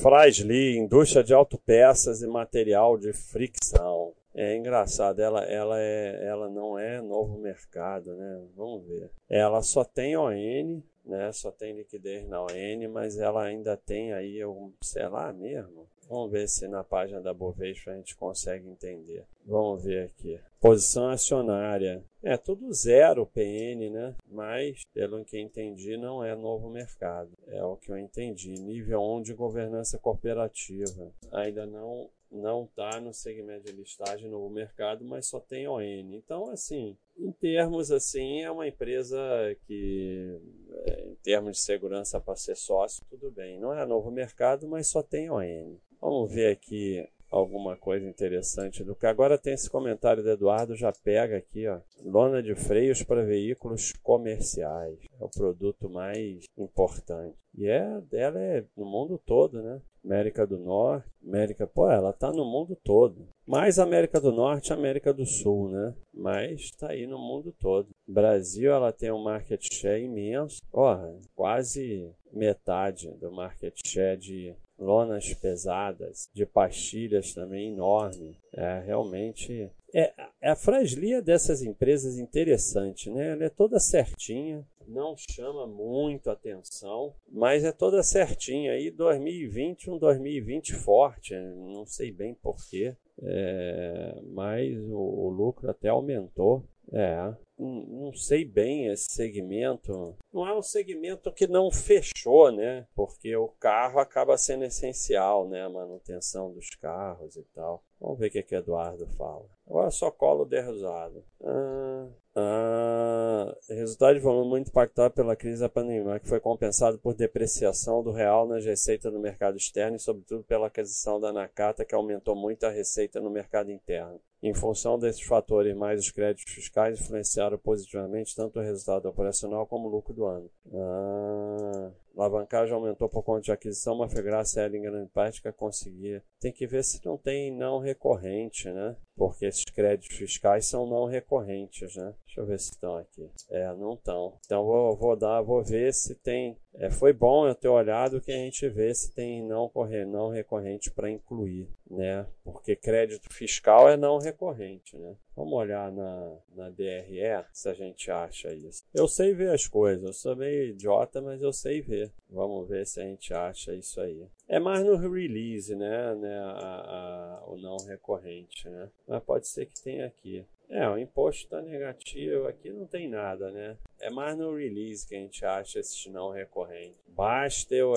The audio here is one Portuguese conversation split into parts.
Frasli, indústria de autopeças e material de fricção. É engraçado, ela, ela, é, ela não é novo mercado, né? Vamos ver. Ela só tem ON, né? Só tem liquidez na ON, mas ela ainda tem aí, um, sei lá mesmo. Vamos ver se na página da Bovespa a gente consegue entender. Vamos ver aqui. Posição acionária. É tudo zero PN, né? Mas, pelo que entendi, não é novo mercado. É o que eu entendi. Nível 1 de governança cooperativa. Ainda não não está no segmento de listagem no mercado, mas só tem ON. Então, assim, em termos assim, é uma empresa que, é, em termos de segurança para ser sócio, tudo bem. Não é novo mercado, mas só tem ON. Vamos ver aqui alguma coisa interessante do que agora tem esse comentário do Eduardo já pega aqui ó lona de freios para veículos comerciais é o produto mais importante e é dela é no mundo todo né América do Norte América pô ela tá no mundo todo. Mais América do Norte América do Sul né? Mas está aí no mundo todo. Brasil ela tem um market share imenso. Ó quase metade do market share de lonas pesadas, de pastilhas também enorme. É realmente é, é a fragilidade dessas empresas interessante, né? Ela é toda certinha, não chama muito atenção, mas é toda certinha. Aí 2020, um 2020 forte, não sei bem porquê, é, mas o, o lucro até aumentou. É, não sei bem esse segmento. Não é um segmento que não fechou, né? Porque o carro acaba sendo essencial, né? A manutenção dos carros e tal. Vamos ver o que, que Eduardo fala. Agora só colo derrosado. Ah, ah, resultado de volume muito impactado pela crise da pandemia, que foi compensado por depreciação do real nas receitas no mercado externo e, sobretudo, pela aquisição da Nakata, que aumentou muito a receita no mercado interno. Em função desses fatores, mais os créditos fiscais influenciaram positivamente tanto o resultado operacional como o lucro do ano. Ah, alavancagem aumentou por conta de aquisição, mas foi graças a em grande parte que conseguia. Tem que ver se não tem não recorrente, né? Porque esses créditos fiscais são não recorrentes, né? Deixa eu ver se estão aqui. É, não estão. Então vou, vou dar, vou ver se tem. É, foi bom eu ter olhado que a gente vê se tem não, não recorrente para incluir, né? Porque crédito fiscal é não recorrente, né? Vamos olhar na, na DRE se a gente acha isso. Eu sei ver as coisas, eu sou meio idiota, mas eu sei ver. Vamos ver se a gente acha isso aí. É mais no release, né? né a, a, o não recorrente, né? Mas pode ser que tenha aqui. É, o imposto está negativo, aqui não tem nada, né? É mais no release que a gente acha esses não recorrentes. Basta eu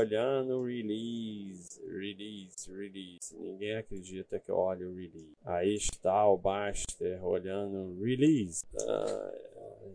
release, release, release. Ninguém acredita que eu olho o release. Aí está o Baster olhando release. Ah,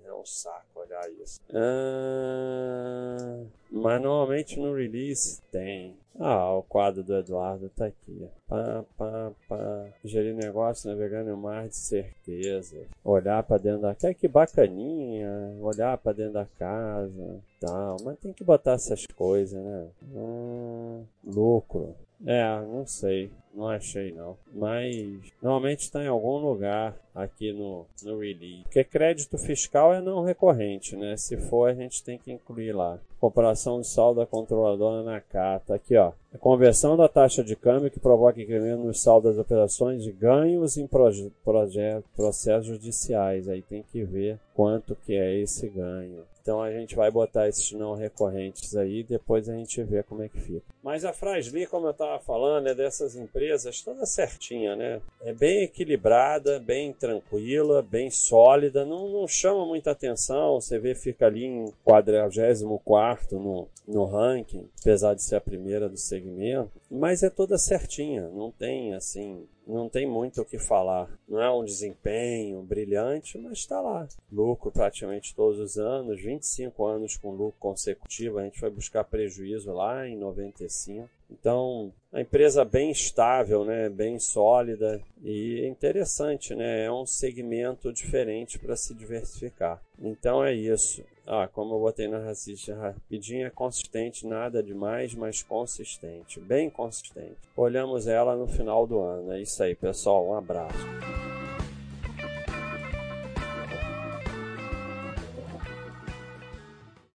é um saco olhar isso. Ah, mas normalmente no release tem. Ah, o quadro do Eduardo tá aqui. Pá, pá, pá. Gerir negócio navegando em mar de certeza. Olhar para dentro da casa. Que bacaninha. Olhar para dentro da casa. Tal. Mas tem que botar essas coisas, né? Ah, lucro. É, não sei. Não achei não. Mas normalmente está em algum lugar aqui no, no release. Porque crédito fiscal é não recorrente, né? Se for, a gente tem que incluir lá. Comparação de saldo da controladora na carta. Aqui, ó. A conversão da taxa de câmbio que provoca incremento no saldo das operações de ganhos em proje processos judiciais. Aí tem que ver quanto que é esse ganho. Então a gente vai botar esses não recorrentes aí, depois a gente vê como é que fica. Mas a Frasli, como eu estava falando, é dessas empresas toda certinha, né? É bem equilibrada, bem tranquila, bem sólida, não, não chama muita atenção. Você vê, fica ali em 44 no, no ranking, apesar de ser a primeira do segmento, mas é toda certinha, não tem assim não tem muito o que falar. Não é um desempenho brilhante, mas está lá. Lucro praticamente todos os anos, 25 anos com lucro consecutivo. A gente foi buscar prejuízo lá em 95. Então, a empresa bem estável, né, bem sólida e interessante, né, é um segmento diferente para se diversificar. Então é isso. Ah, como eu botei na racista rapidinho, é consistente, nada demais, mas consistente, bem consistente. Olhamos ela no final do ano. É isso aí, pessoal. Um abraço.